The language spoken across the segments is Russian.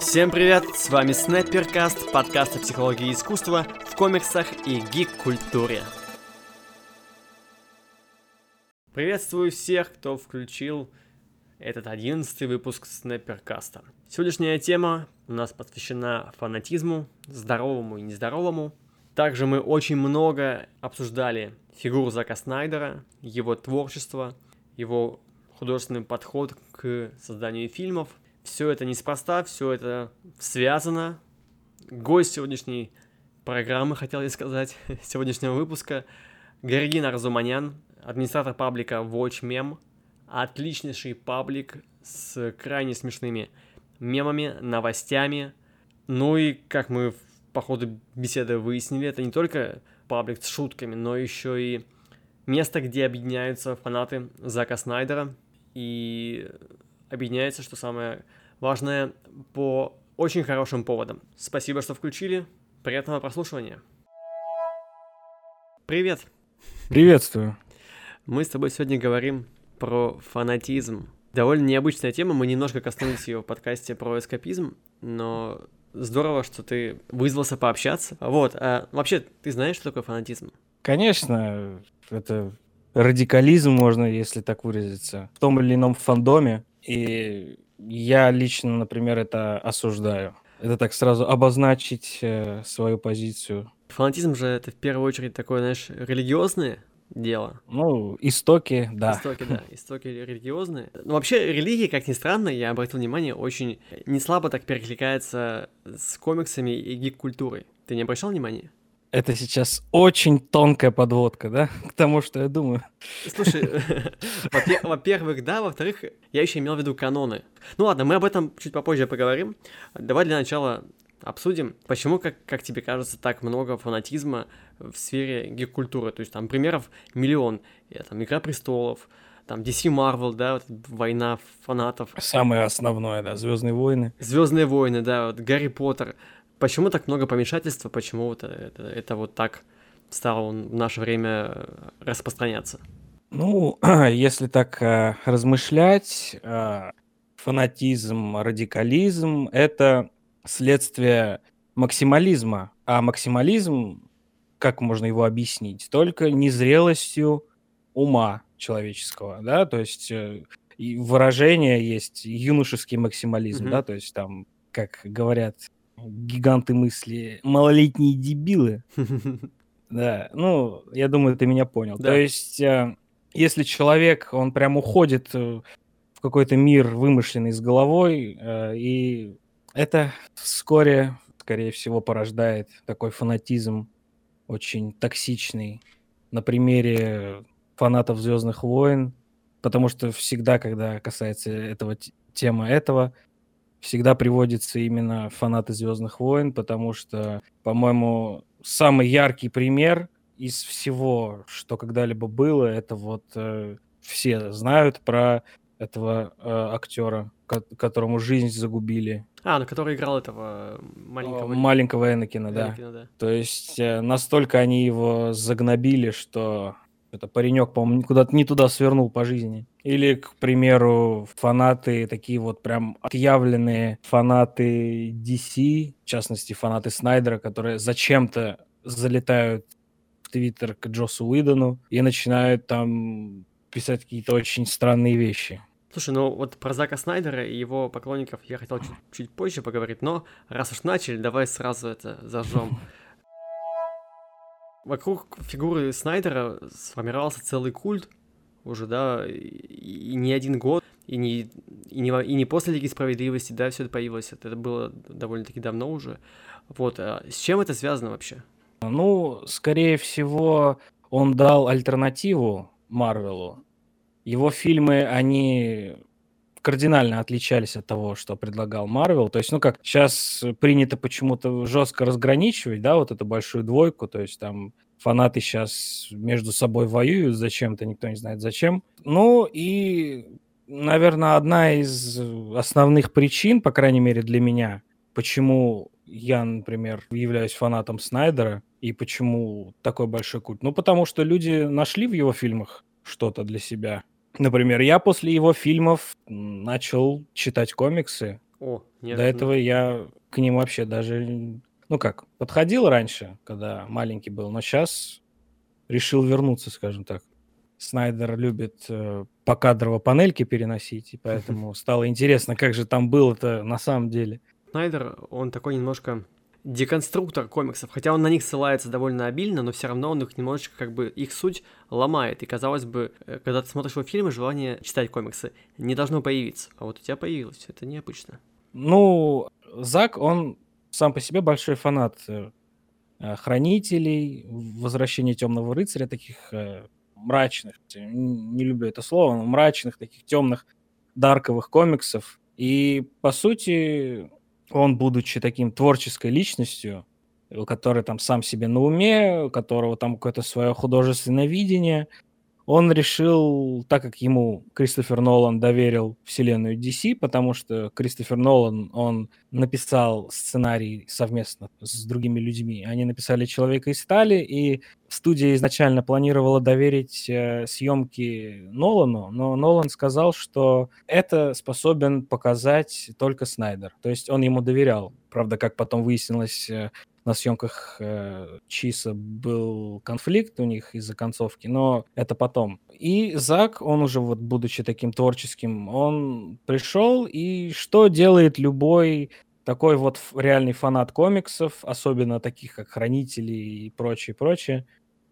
Всем привет, с вами Снайперкаст, подкаст о психологии искусства в комиксах и гик-культуре. Приветствую всех, кто включил этот одиннадцатый выпуск Снайперкаста. Сегодняшняя тема у нас посвящена фанатизму, здоровому и нездоровому. Также мы очень много обсуждали фигуру Зака Снайдера, его творчество, его художественный подход к созданию фильмов. Все это неспроста, все это связано. Гость сегодняшней программы, хотел я сказать, сегодняшнего выпуска, Гергин Арзуманян, администратор паблика WatchMem, отличнейший паблик с крайне смешными мемами, новостями. Ну и, как мы по ходу беседы выяснили, это не только паблик с шутками, но еще и место, где объединяются фанаты Зака Снайдера и объединяются, что самое важное, по очень хорошим поводам. Спасибо, что включили. Приятного прослушивания. Привет. Приветствую. Мы с тобой сегодня говорим про фанатизм. Довольно необычная тема, мы немножко коснулись ее в подкасте про эскапизм, но здорово, что ты вызвался пообщаться. Вот, а вообще, ты знаешь, что такое фанатизм? Конечно, это радикализм, можно, если так выразиться, в том или ином фандоме. И я лично, например, это осуждаю. Это так сразу обозначить э, свою позицию. Фанатизм же это в первую очередь такое, знаешь, религиозное дело. Ну, истоки, да. Истоки, да, истоки религиозные. Но вообще религия, как ни странно, я обратил внимание, очень не слабо так перекликается с комиксами и гик-культурой. Ты не обращал внимания? Это сейчас очень тонкая подводка, да, к тому, что я думаю. Слушай, во-первых, да, во-вторых, я еще имел в виду каноны. Ну ладно, мы об этом чуть попозже поговорим. Давай для начала обсудим, почему, как, как тебе кажется, так много фанатизма в сфере гик-культуры. То есть там примеров миллион. Я, там «Игра престолов», там DC Marvel, да, вот война фанатов. Самое основное, да, Звездные войны. Звездные войны, да, вот Гарри Поттер. Почему так много помешательства, почему вот это, это вот так стало в наше время распространяться? Ну, если так э, размышлять, э, фанатизм, радикализм — это следствие максимализма. А максимализм, как можно его объяснить? Только незрелостью ума человеческого, да, то есть э, выражение есть юношеский максимализм, mm-hmm. да, то есть там, как говорят гиганты мысли, малолетние дебилы. Да, ну, я думаю, ты меня понял. То есть, э, если человек, он прям уходит э, в какой-то мир вымышленный с головой, и это вскоре, скорее всего, порождает такой фанатизм очень токсичный на примере фанатов Звездных войн, потому что всегда, когда касается этого темы этого, всегда приводится именно фанаты Звездных войн, потому что, по-моему, самый яркий пример из всего, что когда-либо было, это вот э, все знают про этого э, актера, ко- которому жизнь загубили. А, на который играл этого маленького... Маленького Энакина, да. Энакина, да. То есть э, настолько они его загнобили, что это паренек, по-моему, куда-то не туда свернул по жизни. Или, к примеру, фанаты, такие вот прям отъявленные фанаты DC, в частности, фанаты Снайдера, которые зачем-то залетают в Твиттер к Джосу Уидону и начинают там писать какие-то очень странные вещи. Слушай, ну вот про Зака Снайдера и его поклонников я хотел чуть, чуть позже поговорить, но раз уж начали, давай сразу это зажжем. Вокруг фигуры Снайдера сформировался целый культ уже, да, и, не один год, и не, и, не, и не после Лиги Справедливости, да, все это появилось, это было довольно-таки давно уже. Вот, а с чем это связано вообще? Ну, скорее всего, он дал альтернативу Марвелу, его фильмы, они кардинально отличались от того, что предлагал Марвел. То есть, ну как, сейчас принято почему-то жестко разграничивать, да, вот эту большую двойку, то есть там фанаты сейчас между собой воюют зачем-то, никто не знает зачем. Ну и, наверное, одна из основных причин, по крайней мере для меня, почему я, например, являюсь фанатом Снайдера и почему такой большой культ. Ну, потому что люди нашли в его фильмах что-то для себя. Например, я после его фильмов начал читать комиксы, О, До этого я к ним вообще даже, ну как, подходил раньше, когда маленький был, но сейчас решил вернуться, скажем так. Снайдер любит э, покадрово панельки переносить, и поэтому стало интересно, как же там было-то на самом деле. Снайдер, он такой немножко деконструктор комиксов, хотя он на них ссылается довольно обильно, но все равно он их немножечко как бы их суть ломает. И казалось бы, э, когда ты смотришь его фильмы, желание читать комиксы не должно появиться. А вот у тебя появилось. Это необычно. Ну, Зак, он сам по себе большой фанат э, э, хранителей, возвращения темного рыцаря, таких мрачных, не люблю это слово, но мрачных, таких темных, дарковых комиксов. И, по сути, он, будучи таким творческой личностью, у которой там сам себе на уме, у которого там какое-то свое художественное видение, он решил, так как ему Кристофер Нолан доверил вселенную DC, потому что Кристофер Нолан, он написал сценарий совместно с другими людьми. Они написали «Человека из стали», и студия изначально планировала доверить э, съемки Нолану, но Нолан сказал, что это способен показать только Снайдер. То есть он ему доверял. Правда, как потом выяснилось, э, на съемках э, Чиса был конфликт у них из-за концовки, но это потом. И Зак, он уже вот будучи таким творческим, он пришел и что делает любой такой вот реальный фанат комиксов, особенно таких как Хранители и прочее, прочее,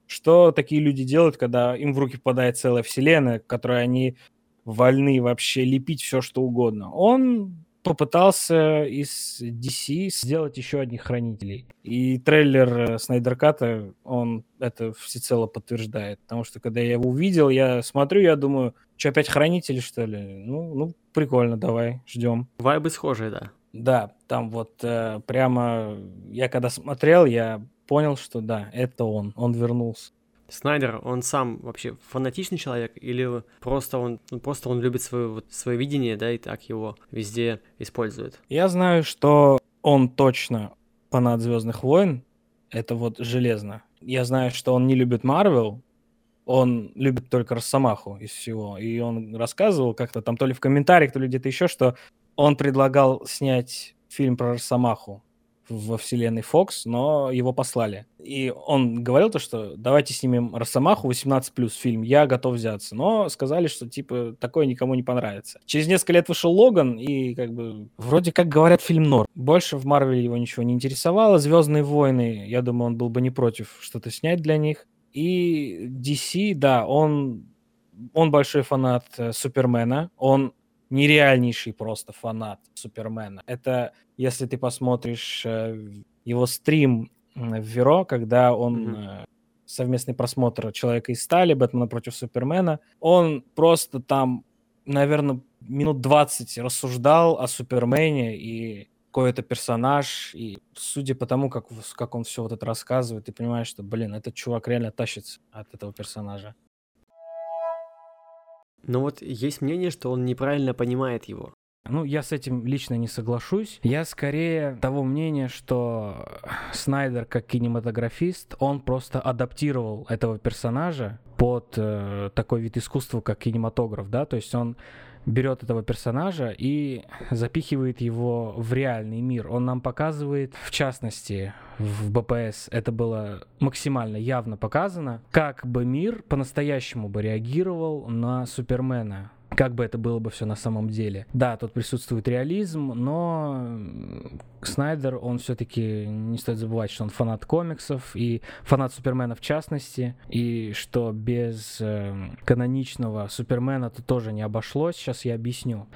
что такие люди делают, когда им в руки попадает целая вселенная, которой они вольны вообще лепить все, что угодно. Он попытался из DC сделать еще одних хранителей. И трейлер э, Снайдерката, он это всецело подтверждает. Потому что когда я его увидел, я смотрю, я думаю, что опять хранители, что ли? Ну, ну прикольно, давай, ждем. Вайбы схожие, да. Да, там вот э, прямо я когда смотрел, я понял, что да, это он, он вернулся. Снайдер, он сам вообще фанатичный человек или просто он, ну, просто он любит свое, вот, свое видение, да, и так его везде использует? Я знаю, что он точно фанат Звездных войн, это вот железно. Я знаю, что он не любит Марвел, он любит только Росомаху из всего. И он рассказывал как-то там то ли в комментариях, то ли где-то еще, что он предлагал снять фильм про Росомаху во вселенной Fox, но его послали. И он говорил то, что давайте снимем Росомаху 18 плюс фильм, я готов взяться. Но сказали, что типа такое никому не понравится. Через несколько лет вышел Логан, и как бы вроде как говорят фильм норм. Больше в Марвеле его ничего не интересовало. Звездные войны, я думаю, он был бы не против что-то снять для них. И DC, да, он он большой фанат э, Супермена, он нереальнейший просто фанат Супермена. Это если ты посмотришь э, его стрим в Веро, когда он mm-hmm. совместный просмотр Человека из стали, Бэтмена против Супермена, он просто там, наверное, минут 20 рассуждал о Супермене и какой-то персонаж, и судя по тому, как, как он все вот это рассказывает, ты понимаешь, что, блин, этот чувак реально тащится от этого персонажа. Но вот есть мнение, что он неправильно понимает его. Ну, я с этим лично не соглашусь. Я скорее того мнения, что Снайдер как кинематографист, он просто адаптировал этого персонажа под э, такой вид искусства, как кинематограф, да, то есть он берет этого персонажа и запихивает его в реальный мир. Он нам показывает, в частности, в БПС это было максимально явно показано, как бы мир по-настоящему бы реагировал на Супермена как бы это было бы все на самом деле. Да, тут присутствует реализм, но Снайдер, он все-таки не стоит забывать, что он фанат комиксов и фанат Супермена в частности, и что без э, каноничного Супермена тут тоже не обошлось. Сейчас я объясню.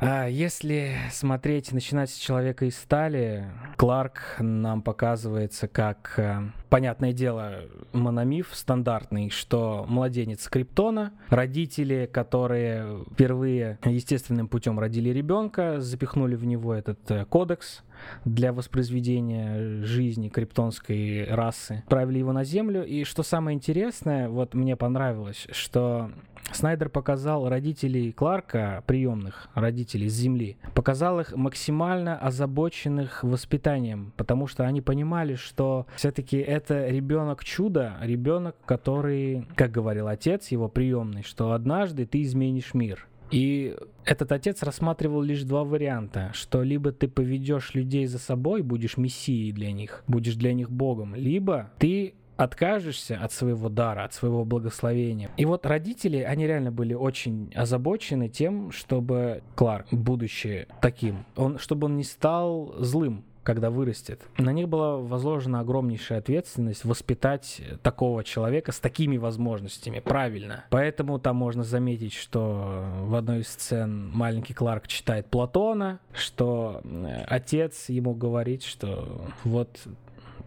А если смотреть, начинать с человека из стали, Кларк нам показывается как, э, понятное дело, мономиф стандартный, что младенец Криптона, родители, которые впервые естественным путем родили ребенка, запихнули в него этот э, кодекс, для воспроизведения жизни криптонской расы. Отправили его на Землю, и что самое интересное, вот мне понравилось, что Снайдер показал родителей Кларка, приемных родителей с Земли, показал их максимально озабоченных воспитанием, потому что они понимали, что все-таки это ребенок чудо, ребенок, который, как говорил отец его приемный, что однажды ты изменишь мир. И этот отец рассматривал лишь два варианта, что либо ты поведешь людей за собой, будешь мессией для них, будешь для них богом, либо ты откажешься от своего дара, от своего благословения. И вот родители, они реально были очень озабочены тем, чтобы Кларк, будучи таким, он, чтобы он не стал злым, когда вырастет. На них была возложена огромнейшая ответственность воспитать такого человека с такими возможностями правильно. Поэтому там можно заметить, что в одной из сцен маленький Кларк читает Платона, что э, отец ему говорит, что вот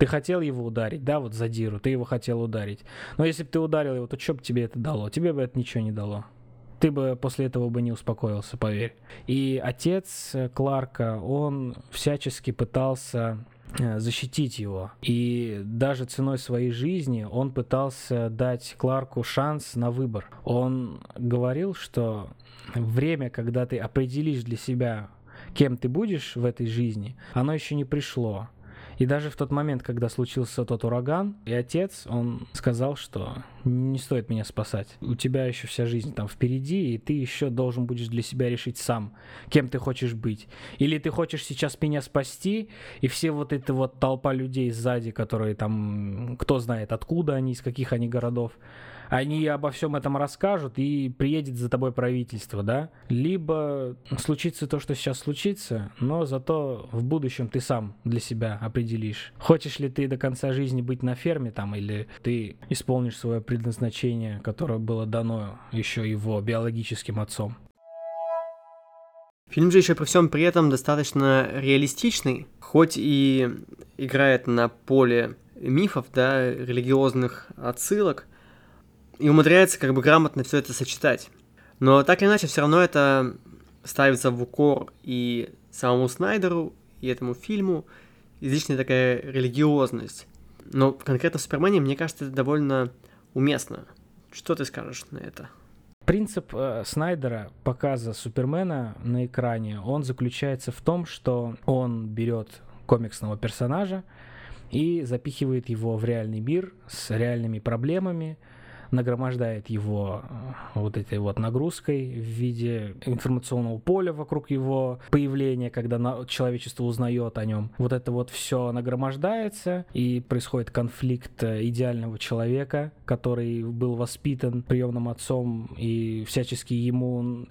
ты хотел его ударить, да, вот за Диру, ты его хотел ударить. Но если бы ты ударил его, то что бы тебе это дало? Тебе бы это ничего не дало. Ты бы после этого бы не успокоился, поверь. И отец э, Кларка, он всячески пытался э, защитить его. И даже ценой своей жизни он пытался дать Кларку шанс на выбор. Он говорил, что время, когда ты определишь для себя, кем ты будешь в этой жизни, оно еще не пришло. И даже в тот момент, когда случился тот ураган, и отец, он сказал, что не стоит меня спасать. У тебя еще вся жизнь там впереди, и ты еще должен будешь для себя решить сам, кем ты хочешь быть. Или ты хочешь сейчас меня спасти, и все вот эта вот толпа людей сзади, которые там, кто знает откуда они, из каких они городов, они обо всем этом расскажут, и приедет за тобой правительство, да? Либо случится то, что сейчас случится, но зато в будущем ты сам для себя определишь. Хочешь ли ты до конца жизни быть на ферме там, или ты исполнишь свое предназначение, которое было дано еще его биологическим отцом. Фильм же еще при всем при этом достаточно реалистичный, хоть и играет на поле мифов, да, религиозных отсылок, и умудряется как бы грамотно все это сочетать. Но так или иначе, все равно это ставится в укор и самому Снайдеру, и этому фильму, излишняя такая религиозность. Но конкретно в Супермене, мне кажется, это довольно уместно. Что ты скажешь на это? Принцип э, Снайдера показа Супермена на экране, он заключается в том, что он берет комиксного персонажа и запихивает его в реальный мир с реальными проблемами, нагромождает его э, вот этой вот нагрузкой в виде информационного поля вокруг его появления, когда человечество узнает о нем. Вот это вот все нагромождается, и происходит конфликт э, идеального человека, который был воспитан приемным отцом, и всячески ему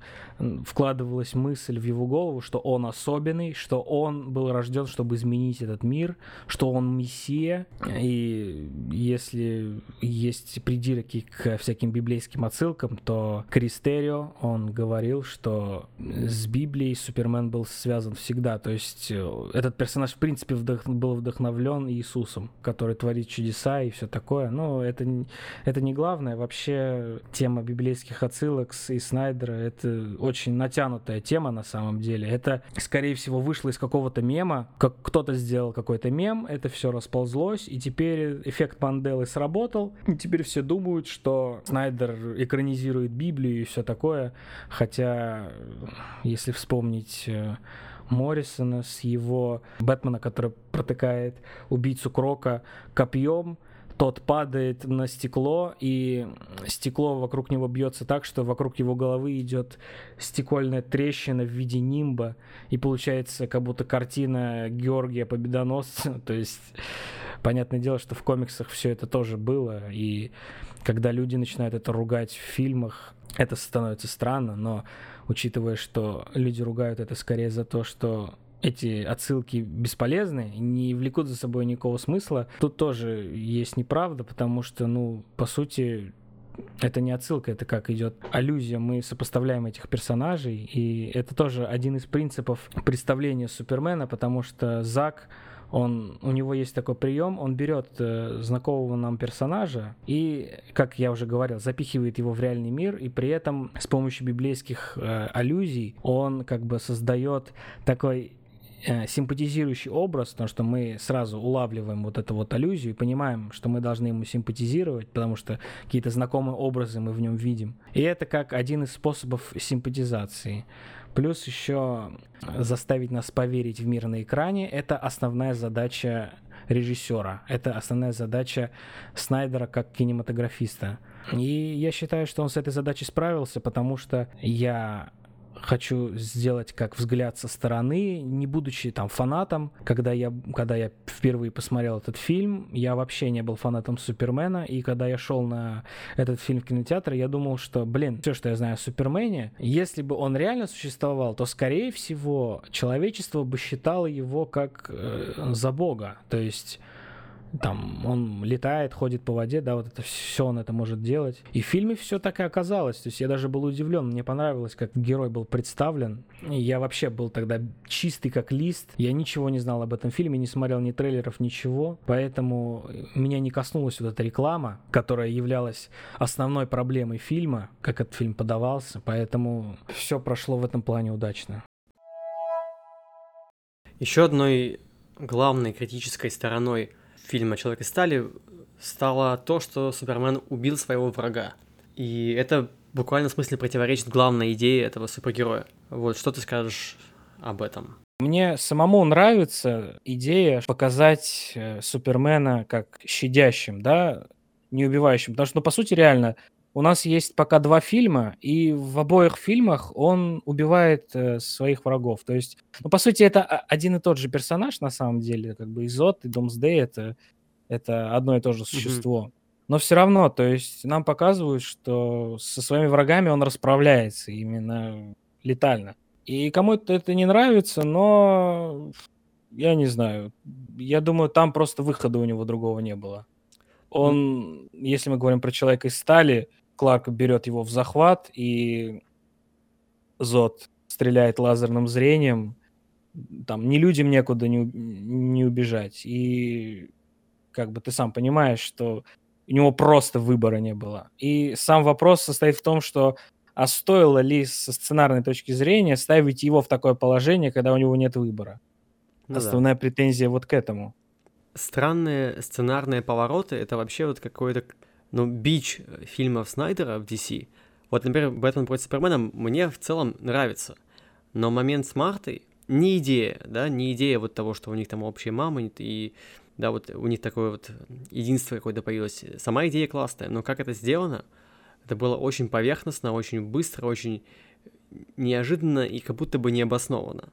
вкладывалась мысль в его голову, что он особенный, что он был рожден, чтобы изменить этот мир, что он мессия, и если есть придирки к всяким библейским отсылкам, то Кристерио, он говорил, что с Библией Супермен был связан всегда. То есть э, этот персонаж, в принципе, вдох... был вдохновлен Иисусом, который творит чудеса и все такое. Но это, это не главное. Вообще тема библейских отсылок и Снайдера — это очень натянутая тема на самом деле. Это, скорее всего, вышло из какого-то мема. Как кто-то сделал какой-то мем, это все расползлось, и теперь эффект Манделы сработал. И теперь все думают, что что Снайдер экранизирует Библию и все такое, хотя, если вспомнить э, Моррисона с его Бэтмена, который протыкает убийцу Крока копьем, тот падает на стекло, и стекло вокруг него бьется так, что вокруг его головы идет стекольная трещина в виде нимба, и получается как будто картина Георгия Победоносца, то есть понятное дело, что в комиксах все это тоже было, и когда люди начинают это ругать в фильмах, это становится странно, но учитывая, что люди ругают это скорее за то, что эти отсылки бесполезны, не влекут за собой никакого смысла. Тут тоже есть неправда, потому что, ну, по сути, это не отсылка, это как идет аллюзия. Мы сопоставляем этих персонажей, и это тоже один из принципов представления Супермена, потому что Зак он, у него есть такой прием, он берет э, знакомого нам персонажа и, как я уже говорил, запихивает его в реальный мир, и при этом с помощью библейских э, аллюзий он как бы создает такой э, симпатизирующий образ, потому что мы сразу улавливаем вот эту вот аллюзию и понимаем, что мы должны ему симпатизировать, потому что какие-то знакомые образы мы в нем видим. И это как один из способов симпатизации. Плюс еще заставить нас поверить в мир на экране — это основная задача режиссера. Это основная задача Снайдера как кинематографиста. И я считаю, что он с этой задачей справился, потому что я хочу сделать как взгляд со стороны, не будучи там фанатом. Когда я, когда я впервые посмотрел этот фильм, я вообще не был фанатом Супермена, и когда я шел на этот фильм в кинотеатр, я думал, что, блин, все, что я знаю о Супермене, если бы он реально существовал, то, скорее всего, человечество бы считало его как э, за бога. То есть там он летает, ходит по воде, да, вот это все он это может делать. И в фильме все так и оказалось. То есть я даже был удивлен, мне понравилось, как герой был представлен. И я вообще был тогда чистый как лист. Я ничего не знал об этом фильме, не смотрел ни трейлеров, ничего. Поэтому меня не коснулась вот эта реклама, которая являлась основной проблемой фильма, как этот фильм подавался. Поэтому все прошло в этом плане удачно. Еще одной главной критической стороной фильма «Человек из стали» стало то, что Супермен убил своего врага. И это буквально в смысле противоречит главной идее этого супергероя. Вот что ты скажешь об этом? Мне самому нравится идея показать э, Супермена как щадящим, да, не убивающим. Потому что, ну, по сути, реально, у нас есть пока два фильма, и в обоих фильмах он убивает э, своих врагов. То есть, ну, по сути, это один и тот же персонаж, на самом деле, как бы Изот и Домсдей это, это одно и то же существо. Mm-hmm. Но все равно, то есть, нам показывают, что со своими врагами он расправляется именно летально. И кому-то это не нравится, но я не знаю. Я думаю, там просто выхода у него другого не было. Он, если мы говорим про человека из стали, Кларк берет его в захват, и Зод стреляет лазерным зрением. Там ни людям некуда не, не убежать. И как бы ты сам понимаешь, что у него просто выбора не было. И сам вопрос состоит в том, что а стоило ли со сценарной точки зрения ставить его в такое положение, когда у него нет выбора? Ну, Основная да. претензия вот к этому. Странные сценарные повороты — это вообще вот какой-то ну, бич э, фильмов Снайдера в DC, вот, например, «Бэтмен против Супермена» мне в целом нравится, но момент с Мартой не идея, да, не идея вот того, что у них там общая мама, и, да, вот у них такое вот единство какое-то появилось. Сама идея классная, но как это сделано, это было очень поверхностно, очень быстро, очень неожиданно и как будто бы необоснованно.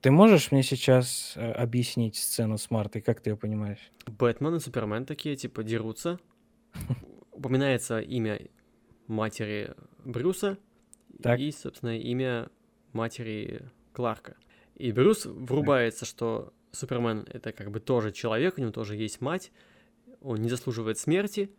Ты можешь мне сейчас э, объяснить сцену с Мартой, как ты ее понимаешь? Бэтмен и Супермен такие, типа, дерутся, упоминается имя матери Брюса так. и, собственно, имя матери Кларка. И Брюс врубается, что Супермен это как бы тоже человек, у него тоже есть мать, он не заслуживает смерти,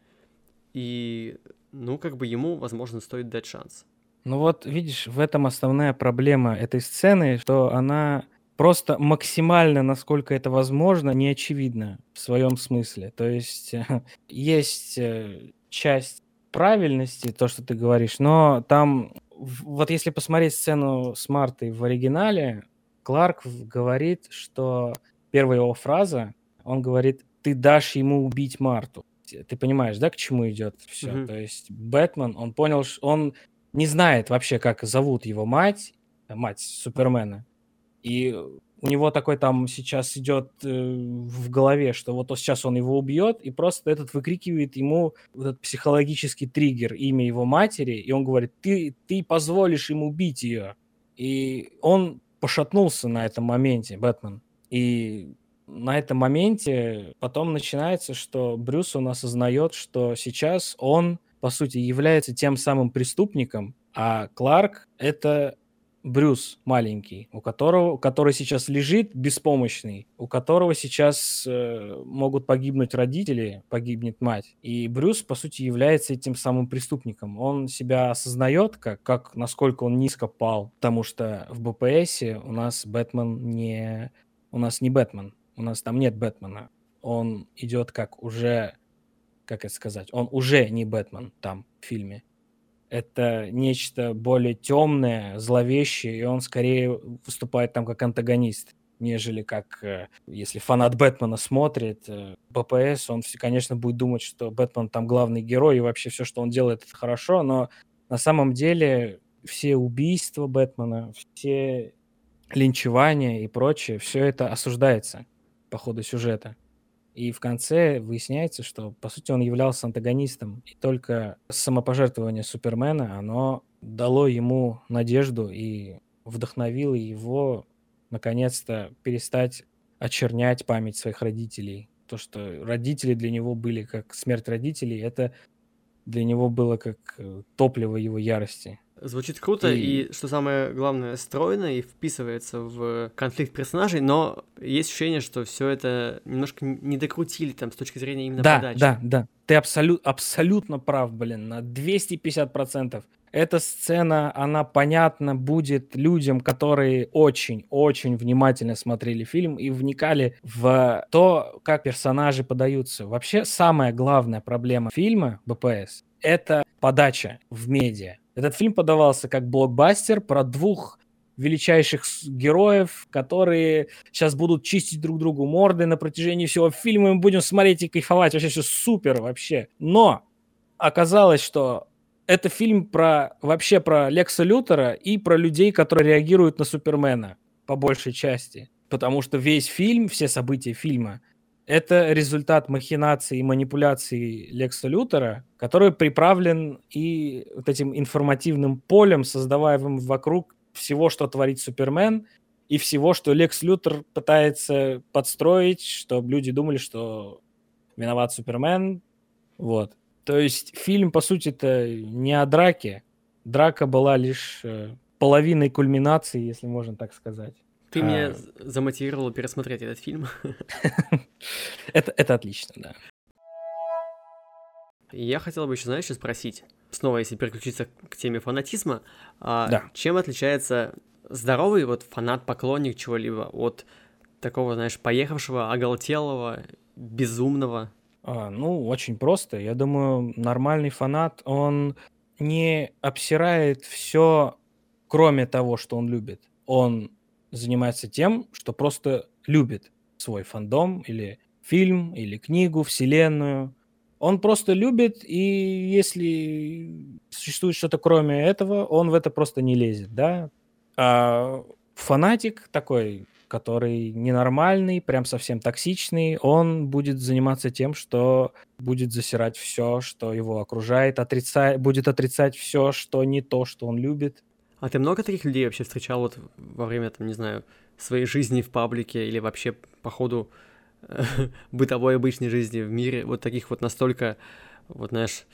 и, ну, как бы ему, возможно, стоит дать шанс. Ну вот, видишь, в этом основная проблема этой сцены, что она просто максимально, насколько это возможно, не очевидна в своем смысле. То есть есть э, часть правильности, то, что ты говоришь, но там, вот если посмотреть сцену с Мартой в оригинале, Кларк говорит, что первая его фраза, он говорит, ты дашь ему убить Марту. Ты понимаешь, да, к чему идет все? Mm-hmm. То есть Бэтмен, он понял, что он не знает вообще, как зовут его мать, мать Супермена. И у него такой там сейчас идет э, в голове, что вот сейчас он его убьет, и просто этот выкрикивает ему вот этот психологический триггер, имя его матери, и он говорит, ты, ты позволишь ему убить ее. И он пошатнулся на этом моменте, Бэтмен. И на этом моменте потом начинается, что Брюс он осознает, что сейчас он, по сути, является тем самым преступником, а Кларк — это Брюс маленький, у которого, который сейчас лежит беспомощный, у которого сейчас э, могут погибнуть родители, погибнет мать. И Брюс, по сути, является этим самым преступником. Он себя осознает, как, как насколько он низко пал, потому что в БПСе у нас Бэтмен не... У нас не Бэтмен, у нас там нет Бэтмена. Он идет как уже, как это сказать, он уже не Бэтмен там в фильме это нечто более темное, зловещее, и он скорее выступает там как антагонист, нежели как, э, если фанат Бэтмена смотрит, э, БПС, он, конечно, будет думать, что Бэтмен там главный герой, и вообще все, что он делает, это хорошо, но на самом деле все убийства Бэтмена, все линчевания и прочее, все это осуждается по ходу сюжета. И в конце выясняется, что, по сути, он являлся антагонистом. И только самопожертвование Супермена, оно дало ему надежду и вдохновило его наконец-то перестать очернять память своих родителей. То, что родители для него были как смерть родителей, это для него было как э, топливо его ярости. Звучит круто, и... и, что самое главное, стройно и вписывается в конфликт персонажей, но есть ощущение, что все это немножко не докрутили там с точки зрения именно да, подачи. Да, да, ты абсолют, абсолютно прав, блин, на 250%. Эта сцена, она понятна будет людям, которые очень-очень внимательно смотрели фильм и вникали в то, как персонажи подаются. Вообще, самая главная проблема фильма БПС — это подача в медиа. Этот фильм подавался как блокбастер про двух величайших героев, которые сейчас будут чистить друг другу морды на протяжении всего фильма, мы будем смотреть и кайфовать, вообще все супер вообще. Но оказалось, что это фильм про вообще про Лекса Лютера и про людей, которые реагируют на Супермена по большей части. Потому что весь фильм, все события фильма это результат махинации и манипуляций Лекса Лютера, который приправлен и вот этим информативным полем, создаваемым вокруг всего, что творит Супермен, и всего, что Лекс Лютер пытается подстроить, чтобы люди думали, что виноват Супермен. Вот. То есть фильм, по сути, это не о драке. Драка была лишь э, половиной кульминации, если можно так сказать. Ты а... меня замотивировал пересмотреть этот фильм. это, это отлично, да. Я хотел бы еще, знаешь, спросить, снова, если переключиться к теме фанатизма, а да. чем отличается здоровый вот фанат-поклонник чего-либо от такого, знаешь, поехавшего, оголтелого, безумного? А, ну, очень просто. Я думаю, нормальный фанат, он не обсирает все, кроме того, что он любит. Он занимается тем, что просто любит свой фандом или фильм, или книгу, вселенную. Он просто любит, и если существует что-то кроме этого, он в это просто не лезет, да. А фанатик такой, который ненормальный, прям совсем токсичный, он будет заниматься тем, что будет засирать все, что его окружает, отрицать, будет отрицать все, что не то, что он любит. А ты много таких людей вообще встречал вот во время, там, не знаю, своей жизни в паблике или вообще по ходу э, бытовой обычной жизни в мире? Вот таких вот настолько, вот знаешь,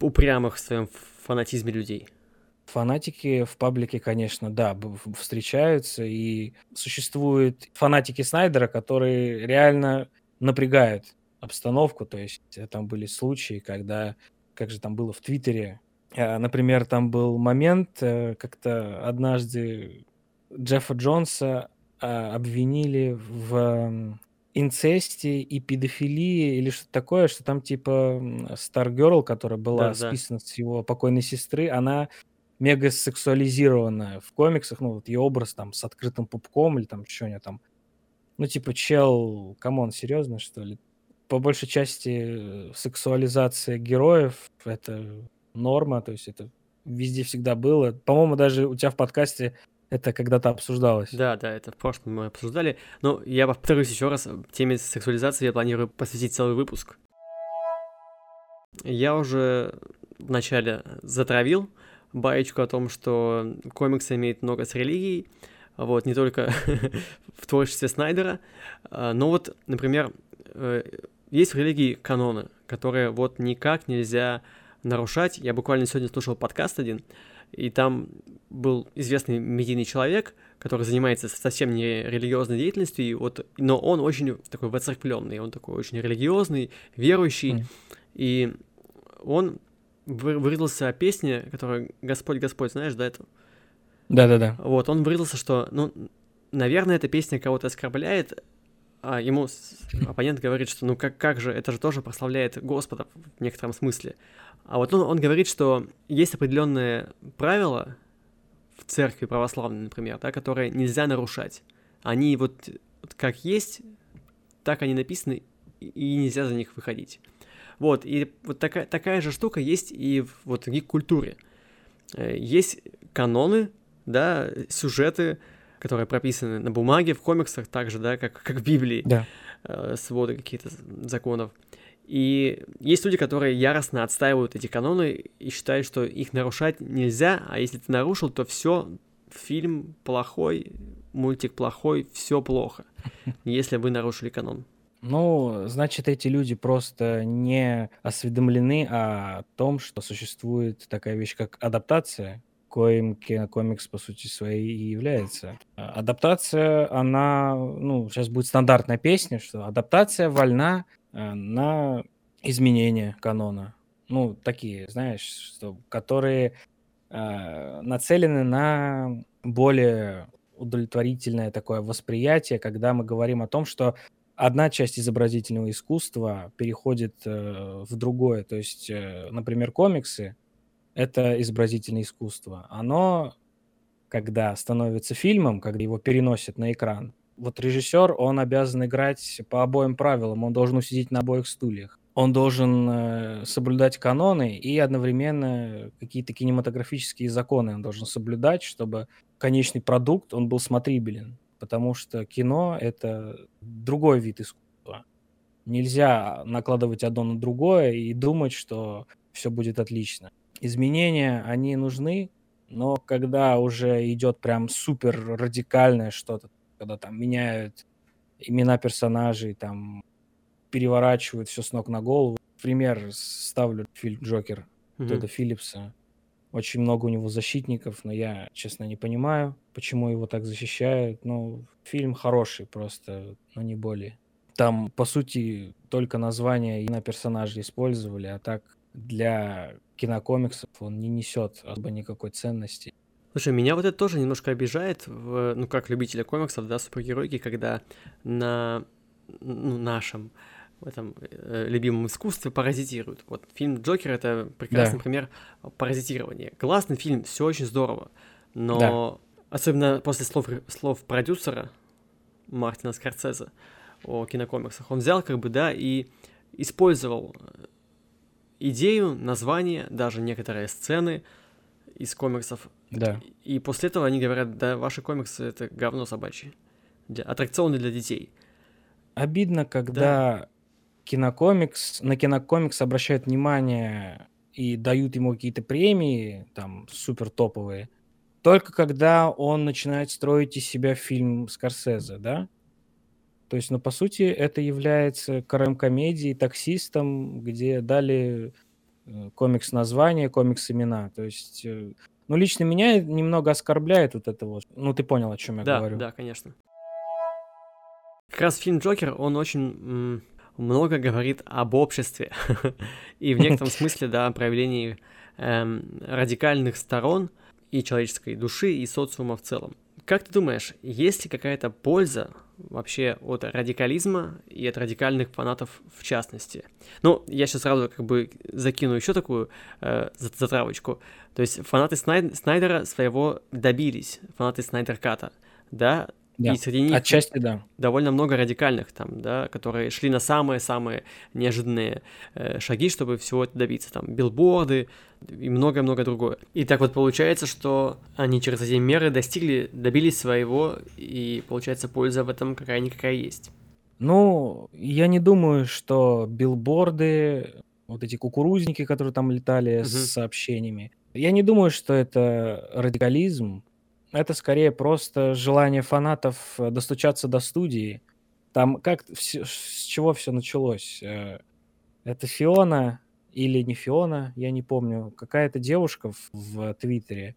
упрямых в своем фанатизме людей? Фанатики в паблике, конечно, да, встречаются, и существуют фанатики Снайдера, которые реально напрягают обстановку, то есть э, там были случаи, когда, как же там было в Твиттере, например, там был момент, э, как-то однажды Джеффа Джонса а, обвинили в инцесте и педофилии или что-то такое, что там типа Stargirl, которая была да, списана да. с его покойной сестры, она мега сексуализирована в комиксах, ну вот ее образ там с открытым пупком или там что-нибудь там. Ну типа чел, come on, серьезно что ли? По большей части сексуализация героев это норма, то есть это везде всегда было. По-моему, даже у тебя в подкасте это когда-то обсуждалось. Да, да, это в прошлом мы обсуждали. Но я повторюсь еще раз, теме сексуализации я планирую посвятить целый выпуск. Я уже вначале затравил баечку о том, что комиксы имеют много с религией, вот, не только в творчестве Снайдера, а, но вот, например, э, есть в религии каноны, которые вот никак нельзя нарушать. Я буквально сегодня слушал подкаст один, и там был известный медийный человек, который занимается совсем не религиозной деятельностью, и вот, но он очень такой воцерквленный, он такой очень религиозный, верующий, mm. и он выразился о песне, которая «Господь, Господь», знаешь, да, это? Да-да-да. Вот, он выразился, что, ну, наверное, эта песня кого-то оскорбляет, а ему оппонент говорит, что ну как, как же, это же тоже прославляет Господа в некотором смысле. А вот он, он говорит, что есть определенные правила в церкви православной, например, да, которые нельзя нарушать. Они вот, как есть, так они написаны, и нельзя за них выходить. Вот, и вот такая, такая же штука есть и в вот, гик-культуре. Э, есть каноны, да, сюжеты, которые прописаны на бумаге, в комиксах также, да, как, как в Библии, да. э, своды каких-то законов. И есть люди, которые яростно отстаивают эти каноны и считают, что их нарушать нельзя, а если ты нарушил, то все, фильм плохой, мультик плохой, все плохо, если вы нарушили канон. Ну, значит, эти люди просто не осведомлены о том, что существует такая вещь, как адаптация, коим кинокомикс, по сути своей, и является. А, адаптация, она, ну, сейчас будет стандартная песня, что адаптация вольна э, на изменения канона. Ну, такие, знаешь, что, которые э, нацелены на более удовлетворительное такое восприятие, когда мы говорим о том, что одна часть изобразительного искусства переходит э, в другое. То есть, э, например, комиксы — это изобразительное искусство. Оно, когда становится фильмом, когда его переносят на экран, вот режиссер, он обязан играть по обоим правилам, он должен усидеть на обоих стульях. Он должен э, соблюдать каноны и одновременно какие-то кинематографические законы он должен соблюдать, чтобы конечный продукт, он был смотрибелен потому что кино — это другой вид искусства. Нельзя накладывать одно на другое и думать, что все будет отлично. Изменения, они нужны, но когда уже идет прям супер радикальное что-то, когда там меняют имена персонажей, там переворачивают все с ног на голову. Пример ставлю фильм «Джокер» mm-hmm. Тодда Филлипса. Очень много у него защитников, но я, честно, не понимаю, почему его так защищают. Ну, фильм хороший просто, но не более. Там, по сути, только название и на персонажей использовали, а так для кинокомиксов он не несет особо никакой ценности. Слушай, меня вот это тоже немножко обижает, в, ну, как любителя комиксов, да, супергеройки, когда на ну, нашем в этом э, любимом искусстве паразитируют. Вот фильм Джокер это прекрасный да. пример паразитирования. Классный фильм, все очень здорово, но да. особенно после слов, слов продюсера Мартина Скорсезе о кинокомиксах, он взял как бы, да, и использовал э, идею, название, даже некоторые сцены из комиксов. Да. И после этого они говорят, да, ваши комиксы это говно собачье. Для, аттракционы для детей. Обидно, когда да кинокомикс, на кинокомикс обращают внимание и дают ему какие-то премии, там, супер топовые, только когда он начинает строить из себя фильм Скорсезе, да? То есть, ну, по сути, это является корем-комедией, таксистом, где дали э, комикс название, комикс имена. То есть, э, ну, лично меня немного оскорбляет вот это вот. Ну, ты понял, о чем я да, говорю. Да, конечно. Как раз фильм Джокер, он очень много говорит об обществе и в некотором смысле, да, о проявлении эм, радикальных сторон и человеческой души, и социума в целом. Как ты думаешь, есть ли какая-то польза вообще от радикализма и от радикальных фанатов в частности? Ну, я сейчас сразу как бы закину еще такую э, затравочку. То есть фанаты Снайд... Снайдера своего добились, фанаты Снайдер Ката, да, да. И среди них Отчасти, да. довольно много радикальных там, да, которые шли на самые-самые неожиданные э, шаги, чтобы всего это добиться. Там билборды и многое-многое другое. И так вот получается, что они через эти меры достигли, добились своего, и получается польза в этом какая-никакая есть. Ну, я не думаю, что билборды, вот эти кукурузники, которые там летали угу. с сообщениями, я не думаю, что это радикализм, это скорее просто желание фанатов э, достучаться до студии. Там как, с чего все началось? Э, это Фиона или не Фиона, я не помню, какая-то девушка в, в Твиттере.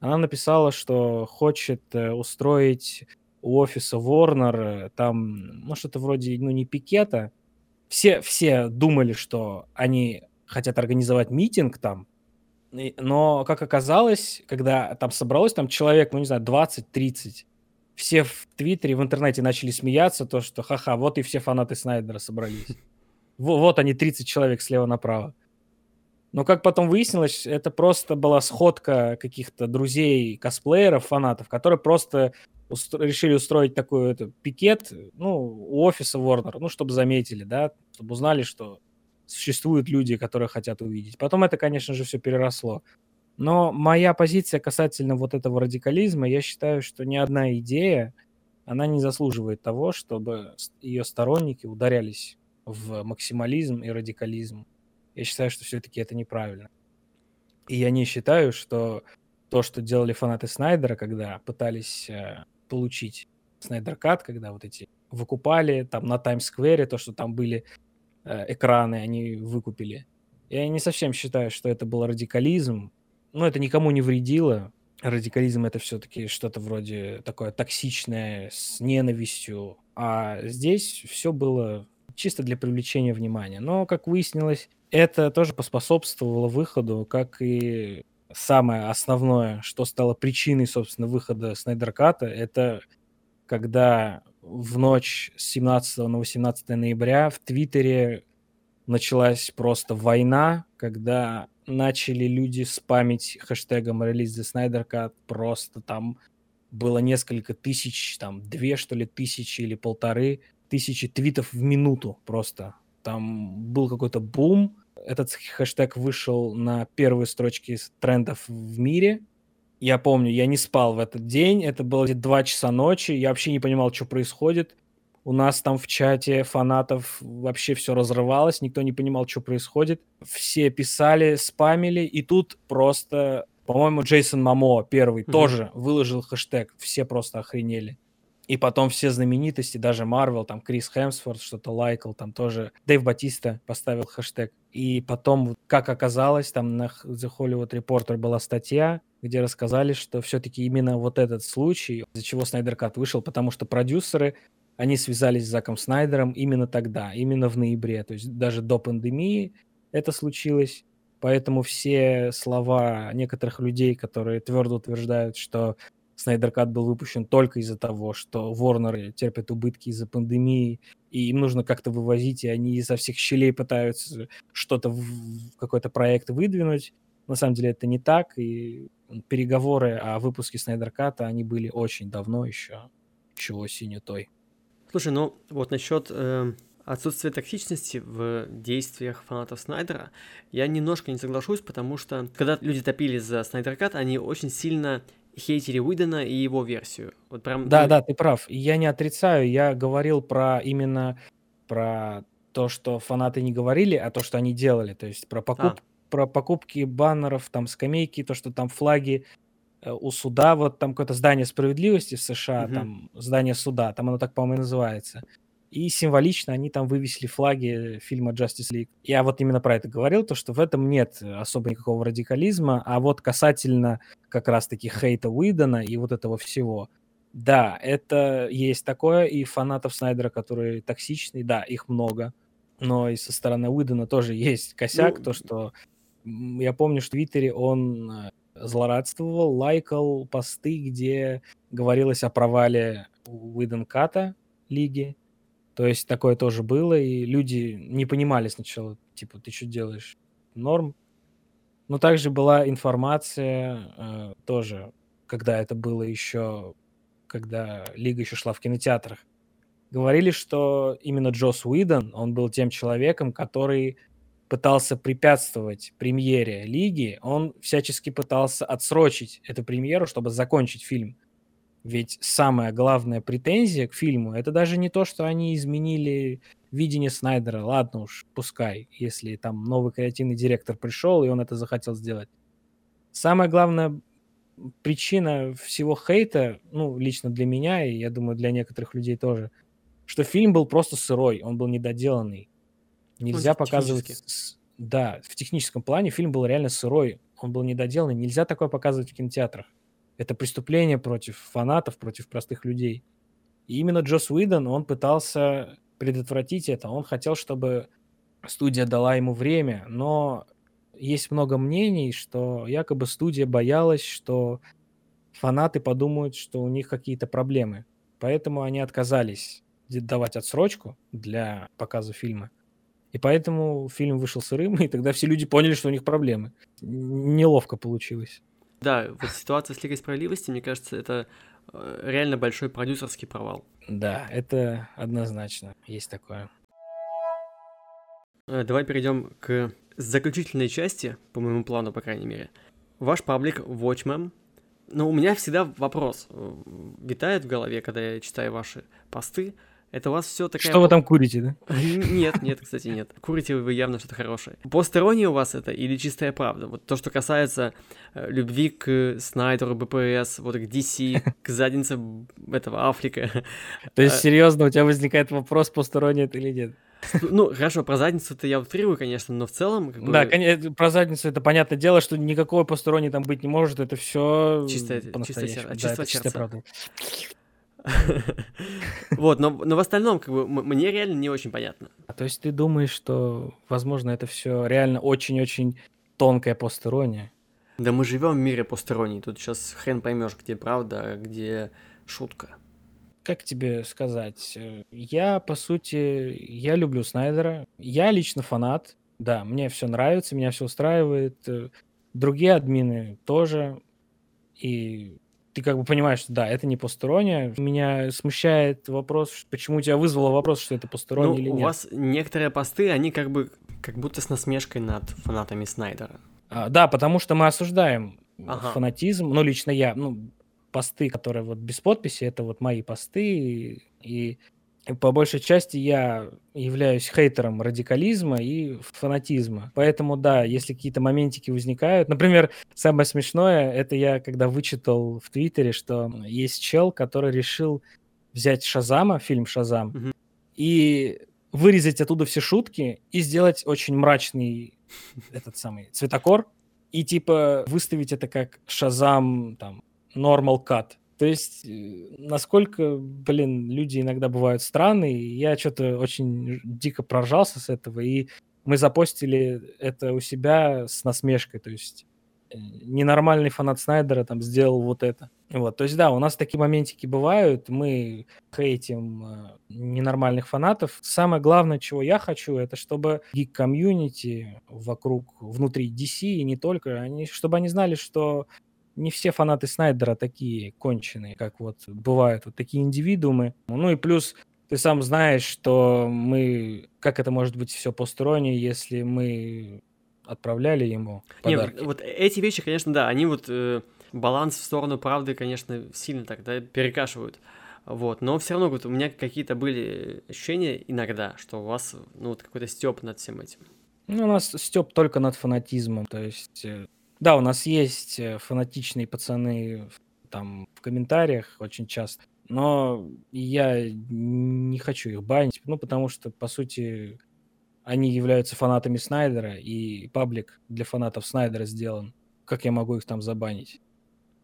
Она написала, что хочет э, устроить у офиса Warner там, ну, что-то вроде, ну, не пикета. Все, все думали, что они хотят организовать митинг там, но, как оказалось, когда там собралось там человек, ну, не знаю, 20-30, все в Твиттере, в интернете начали смеяться, то, что ха-ха, вот и все фанаты Снайдера собрались. Вот они, 30 человек слева направо. Но, как потом выяснилось, это просто была сходка каких-то друзей, косплееров, фанатов, которые просто устро- решили устроить такой это, пикет, ну, у офиса Warner, ну, чтобы заметили, да, чтобы узнали, что существуют люди, которые хотят увидеть. Потом это, конечно же, все переросло. Но моя позиция касательно вот этого радикализма, я считаю, что ни одна идея, она не заслуживает того, чтобы ее сторонники ударялись в максимализм и радикализм. Я считаю, что все-таки это неправильно. И я не считаю, что то, что делали фанаты Снайдера, когда пытались э, получить Снайдер Кат, когда вот эти выкупали там на Таймс-сквере, то, что там были экраны, они выкупили. Я не совсем считаю, что это был радикализм. Но это никому не вредило. Радикализм это все-таки что-то вроде такое токсичное, с ненавистью. А здесь все было чисто для привлечения внимания. Но, как выяснилось, это тоже поспособствовало выходу, как и самое основное, что стало причиной, собственно, выхода Снайдерката, это когда в ночь с 17 на 18 ноября в Твиттере началась просто война, когда начали люди спамить хэштегом релиз the Snyder Cut, просто там было несколько тысяч, там две что ли тысячи или полторы тысячи твитов в минуту просто. Там был какой-то бум, этот хэштег вышел на первые строчки трендов в мире. Я помню, я не спал в этот день, это было 2 часа ночи, я вообще не понимал, что происходит. У нас там в чате фанатов вообще все разрывалось, никто не понимал, что происходит. Все писали, спамили, и тут просто, по-моему, Джейсон Мамо первый mm-hmm. тоже выложил хэштег, все просто охренели. И потом все знаменитости, даже Марвел, там Крис Хемсворт что-то лайкал, там тоже Дэйв Батиста поставил хэштег. И потом, как оказалось, там на The Hollywood Reporter была статья, где рассказали, что все-таки именно вот этот случай, из-за чего Снайдер Кат вышел, потому что продюсеры, они связались с Заком Снайдером именно тогда, именно в ноябре, то есть даже до пандемии это случилось. Поэтому все слова некоторых людей, которые твердо утверждают, что Снайдер Кат был выпущен только из-за того, что Warner терпят убытки из-за пандемии, и им нужно как-то вывозить, и они изо всех щелей пытаются что-то, в какой-то проект выдвинуть. На самом деле это не так, и переговоры о выпуске Снайдер Ката, они были очень давно еще, еще осенью той. Слушай, ну вот насчет э, отсутствия токсичности в действиях фанатов Снайдера, я немножко не соглашусь, потому что когда люди топили за Снайдер Кат, они очень сильно хейтили Уидона и его версию. Вот прям... Да, да, ты прав. Я не отрицаю, я говорил про именно про то, что фанаты не говорили, а то, что они делали. То есть про, покуп... а. про покупки баннеров, там скамейки, то, что там флаги э, у суда, вот там какое-то здание справедливости в США, угу. там здание суда, там оно так, по-моему, называется. И символично они там вывесили флаги фильма Justice League. Я вот именно про это говорил, то что в этом нет особо никакого радикализма, а вот касательно как раз-таки хейта Уидона и вот этого всего, да, это есть такое, и фанатов Снайдера, которые токсичные, да, их много, но и со стороны Уидона тоже есть косяк, ну... то, что я помню, что в Твиттере он э, злорадствовал, лайкал посты, где говорилось о провале Уидон Ката лиги, то есть такое тоже было, и люди не понимали сначала, типа, ты что делаешь? Норм. Но также была информация э, тоже, когда это было еще, когда Лига еще шла в кинотеатрах. Говорили, что именно Джос Уидон, он был тем человеком, который пытался препятствовать премьере Лиги, он всячески пытался отсрочить эту премьеру, чтобы закончить фильм. Ведь самая главная претензия к фильму это даже не то, что они изменили видение Снайдера. Ладно уж, пускай, если там новый креативный директор пришел и он это захотел сделать. Самая главная причина всего хейта, ну, лично для меня, и я думаю, для некоторых людей тоже, что фильм был просто сырой, он был недоделанный. Нельзя ну, показывать... Да, в техническом плане фильм был реально сырой, он был недоделанный. Нельзя такое показывать в кинотеатрах. Это преступление против фанатов, против простых людей. И именно Джос Уидон, он пытался предотвратить это. Он хотел, чтобы студия дала ему время, но есть много мнений, что якобы студия боялась, что фанаты подумают, что у них какие-то проблемы. Поэтому они отказались давать отсрочку для показа фильма. И поэтому фильм вышел сырым, и тогда все люди поняли, что у них проблемы. Неловко получилось. Да, вот ситуация с Лигой Справедливости, мне кажется, это э, реально большой продюсерский провал. Да, это однозначно, есть такое. Э, давай перейдем к заключительной части, по моему плану, по крайней мере. Ваш паблик Watchmen. Но у меня всегда вопрос э, витает в голове, когда я читаю ваши посты. Это у вас все такая... Что вы там курите, да? Нет, нет, кстати, нет. Курите вы явно что-то хорошее. Посторонние у вас это или чистая правда? Вот то, что касается э, любви к Снайдеру, БПС, вот к DC, к заднице этого Африка. То есть, серьезно, у тебя возникает вопрос, посторонний это или нет? Ну, хорошо, про задницу-то я утрирую, конечно, но в целом... Как бы... Да, конечно, про задницу это понятное дело, что никакой посторонний там быть не может, это все чистая, чистая, да, чистая, чистая правда. Вот, но, но в остальном, как бы, мне реально не очень понятно. А то есть ты думаешь, что, возможно, это все реально очень-очень тонкая постерония? Да мы живем в мире посторонней. Тут сейчас хрен поймешь, где правда, а где шутка. Как тебе сказать? Я, по сути, я люблю Снайдера. Я лично фанат. Да, мне все нравится, меня все устраивает. Другие админы тоже. И ты как бы понимаешь, что да, это не посторонняя. Меня смущает вопрос, почему у тебя вызвало вопрос, что это посторонний ну, или у нет. У вас некоторые посты, они как бы как будто с насмешкой над фанатами Снайдера. А, да, потому что мы осуждаем ага. фанатизм. Ну, лично я, ну, посты, которые вот без подписи, это вот мои посты. И по большей части я являюсь хейтером радикализма и фанатизма. Поэтому, да, если какие-то моментики возникают... Например, самое смешное, это я когда вычитал в Твиттере, что есть чел, который решил взять Шазама, фильм Шазам, mm-hmm. и вырезать оттуда все шутки и сделать очень мрачный этот самый цветокор, и типа выставить это как Шазам, там, normal cut. То есть, э, насколько, блин, люди иногда бывают странные, я что-то очень дико проржался с этого, и мы запостили это у себя с насмешкой, то есть э, ненормальный фанат Снайдера там сделал вот это. Вот, то есть, да, у нас такие моментики бывают, мы хейтим э, ненормальных фанатов. Самое главное, чего я хочу, это чтобы гик-комьюнити вокруг, внутри DC и не только, они, чтобы они знали, что не все фанаты Снайдера такие конченые, как вот бывают вот такие индивидуумы. Ну и плюс ты сам знаешь, что мы, как это может быть все постороннее, если мы отправляли ему подарки. Нет, вот эти вещи, конечно, да, они вот э, баланс в сторону правды, конечно, сильно тогда перекашивают. Вот, но все равно вот у меня какие-то были ощущения иногда, что у вас ну вот какой-то степ над всем этим. Ну, у нас степ только над фанатизмом, то есть э, да, у нас есть э, фанатичные пацаны там в комментариях очень часто, но я не хочу их банить, ну, потому что, по сути, они являются фанатами Снайдера, и паблик для фанатов Снайдера сделан. Как я могу их там забанить?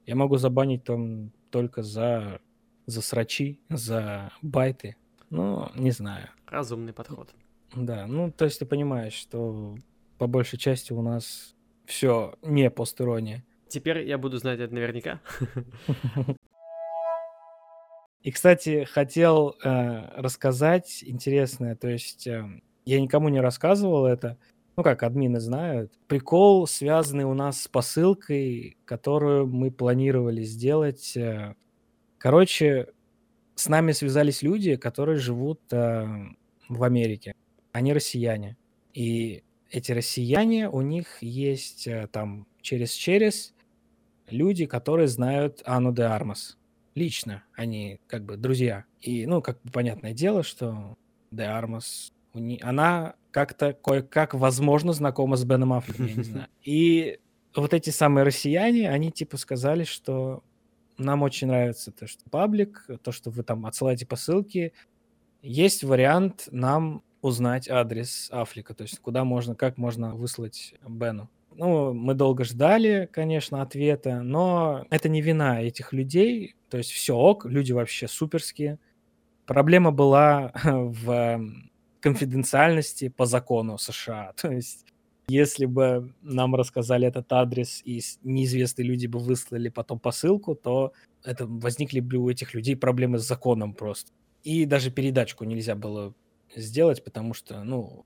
Я могу забанить там только за, за срачи, за байты. Ну, не знаю. Разумный подход. Да, ну, то есть ты понимаешь, что по большей части у нас все не постерония. Теперь я буду знать это наверняка. И, кстати, хотел э, рассказать интересное, то есть э, я никому не рассказывал это, ну как, админы знают. Прикол, связанный у нас с посылкой, которую мы планировали сделать. Э, короче, с нами связались люди, которые живут э, в Америке. Они россияне. И эти россияне, у них есть э, там через-через люди, которые знают Анну де Армас. Лично они как бы друзья. И, ну, как бы понятное дело, что де Армас, она как-то кое-как, возможно, знакома с Беном Аффлеком, я не знаю. И вот эти самые россияне, они типа сказали, что нам очень нравится то, что паблик, то, что вы там отсылаете посылки. Есть вариант нам узнать адрес Афлика, то есть куда можно, как можно выслать Бену. Ну, мы долго ждали, конечно, ответа, но это не вина этих людей, то есть все ок, люди вообще суперские. Проблема была в конфиденциальности по закону США, то есть если бы нам рассказали этот адрес и неизвестные люди бы выслали потом посылку, то это возникли бы у этих людей проблемы с законом просто. И даже передачку нельзя было сделать, потому что, ну,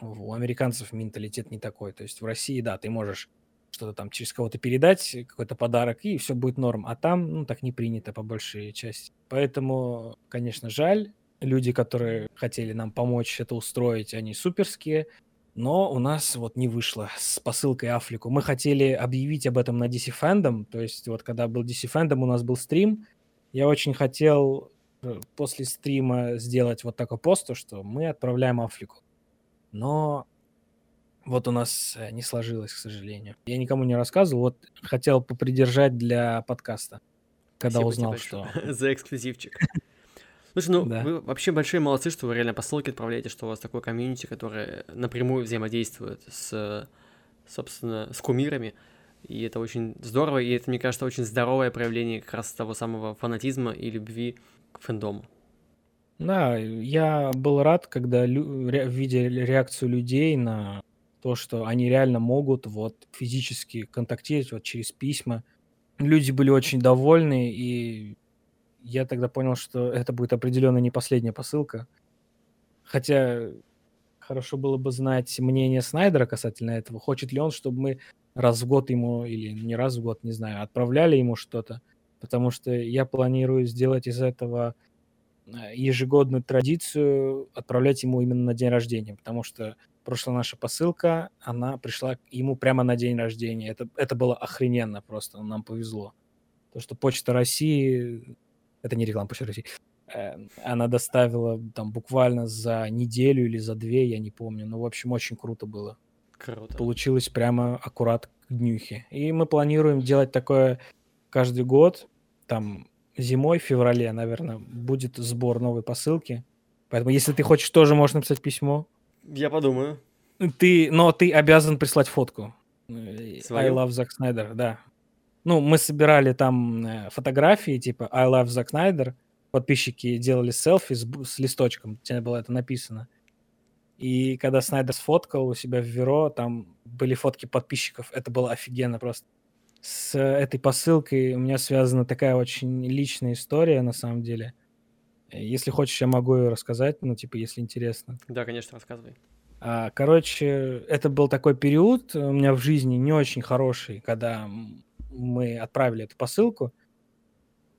у американцев менталитет не такой. То есть в России, да, ты можешь что-то там через кого-то передать, какой-то подарок, и все будет норм. А там, ну, так не принято по большей части. Поэтому, конечно, жаль. Люди, которые хотели нам помочь это устроить, они суперские. Но у нас вот не вышло с посылкой Афлику. Мы хотели объявить об этом на DC Fandom. То есть вот когда был DC Fandom, у нас был стрим. Я очень хотел после стрима сделать вот такой пост, что мы отправляем Африку. Но вот у нас э, не сложилось, к сожалению. Я никому не рассказывал, вот хотел попридержать для подкаста, когда Спасибо узнал, что... За эксклюзивчик. Слушай, ну Да. вы вообще большие молодцы, что вы реально посылки отправляете, что у вас такой комьюнити, которое напрямую взаимодействует с, собственно, с кумирами. И это очень здорово, и это, мне кажется, очень здоровое проявление как раз того самого фанатизма и любви фэндому. Да, я был рад, когда лю- ре- видя реакцию людей на то, что они реально могут вот физически контактировать вот через письма. Люди были очень довольны, и я тогда понял, что это будет определенно не последняя посылка. Хотя хорошо было бы знать мнение Снайдера касательно этого. Хочет ли он, чтобы мы раз в год ему, или не раз в год, не знаю, отправляли ему что-то. Потому что я планирую сделать из этого э, ежегодную традицию отправлять ему именно на день рождения, потому что прошлая наша посылка, она пришла ему прямо на день рождения. Это, это было охрененно просто, нам повезло. То, что Почта России, это не реклама Почты России, э, она доставила там буквально за неделю или за две, я не помню. Ну, в общем, очень круто было. Круто. Получилось прямо аккурат к днюхе. И мы планируем делать такое каждый год. Там зимой, в феврале, наверное, будет сбор новой посылки. Поэтому, если ты хочешь, тоже можешь написать письмо. Я подумаю. Ты, но ты обязан прислать фотку. Э, I Свою? love Zack Snyder, да. Ну, мы собирали там э, фотографии, типа I love Zack Snyder. Подписчики делали селфи с, с листочком, где было это написано. И когда Снайдер сфоткал у себя в Веро, там были фотки подписчиков. Это было офигенно просто. С этой посылкой у меня связана такая очень личная история, на самом деле. Э, Если хочешь, я могу ее рассказать, ну, типа, если интересно. Да, конечно, рассказывай. А, Короче, это был такой период у меня в жизни не очень хороший, когда мы отправили эту посылку.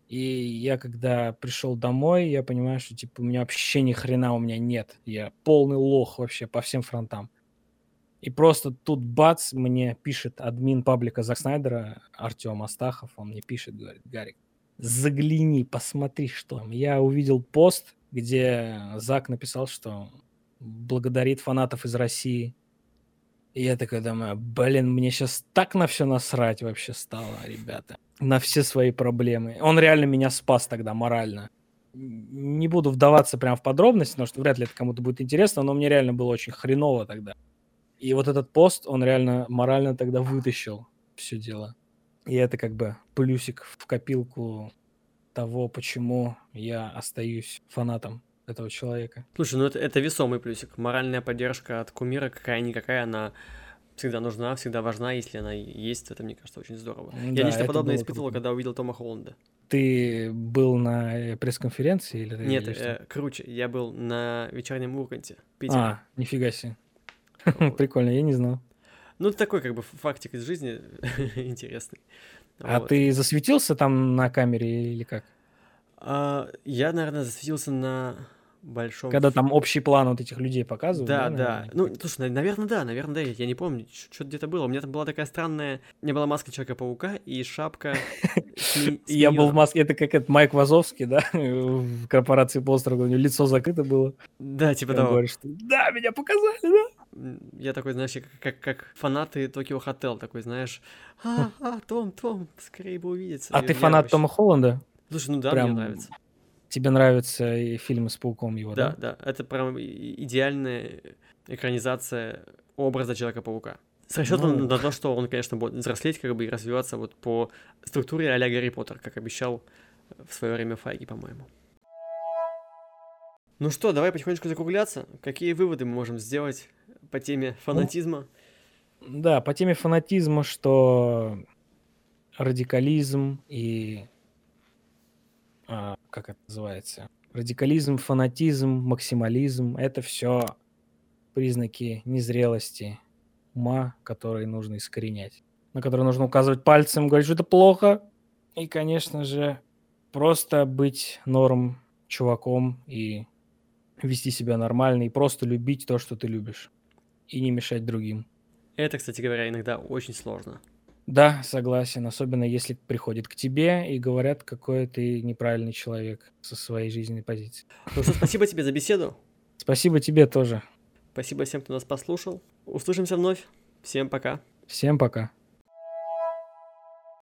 И я когда пришел домой, я понимаю, что типа у меня вообще ни хрена у меня нет. Я полный лох вообще по всем фронтам. И просто тут бац, мне пишет админ паблика Зак Снайдера, Артем Астахов, он мне пишет, говорит, Гарик, загляни, посмотри, что там. Я увидел пост, где Зак написал, что благодарит фанатов из России. И я такой думаю, блин, мне сейчас так на все насрать вообще стало, ребята. На все свои проблемы. Он реально меня спас тогда морально. Не буду вдаваться прям в подробности, потому что вряд ли это кому-то будет интересно, но мне реально было очень хреново тогда. И вот этот пост, он реально морально тогда вытащил все дело. И это как бы плюсик в копилку того, почему я остаюсь фанатом этого человека. Слушай, ну это, это весомый плюсик. Моральная поддержка от кумира, какая-никакая, она всегда нужна, всегда важна, если она есть, это, мне кажется, очень здорово. Я Да, нечто это подобное испытывал, круто. когда увидел Тома Холланда. Ты был на э, пресс-конференции или, Нет, э, круче, я был на вечернем Урганте, в Питере. А, нифига себе. Прикольно, я не знал. Ну, такой, как бы, фактик из жизни интересный. А Вот. ты засветился там на камере или как? А, я, наверное, засветился на большом... Когда там общий план вот этих людей показывают? Да, да. наверное? Ну, слушай, наверное, да, наверное, да, я не помню, что-то где-то было. У меня там была такая странная... У меня была маска Человека-паука и шапка Я был в маске, это как это Майк Вазовский, да, в корпорации Полстрога, у него лицо закрыто было. Да, типа того. да, меня показали, да. Я такой, знаешь, как, как, как фанаты Токио Хотел, такой, знаешь, а, а, Том, Том, скорее бы увидеться. А ты фанат вообще- Тома Холланда? Слушай, ну да, Прям мне нравится. Тебе нравятся и фильмы с пауком его, Да, да? да, это прям идеальная экранизация образа Человека-паука. С расчетом Ну. на то, что он, конечно, будет взрослеть как бы и развиваться вот по структуре а-ля Гарри Поттер, как обещал в свое время Файги, по-моему. Ну что, давай потихонечку закругляться. Какие выводы мы можем сделать по теме фанатизма? Да, по теме фанатизма, что радикализм и... а, как это называется? Радикализм, фанатизм, максимализм — это все признаки незрелости ума, которые нужно искоренять. На которые нужно указывать пальцем, говорить, что это плохо. И, конечно же, просто быть норм чуваком и вести себя нормально, и просто любить то, что ты любишь. И не мешать другим. Это, кстати говоря, иногда очень сложно. Да, согласен. Особенно если приходят к тебе и говорят, какой ты неправильный человек со своей жизненной позиции. Ну что, спасибо тебе за беседу. Спасибо тебе тоже. Спасибо всем, кто нас послушал. Услышимся вновь. Всем пока. Всем пока.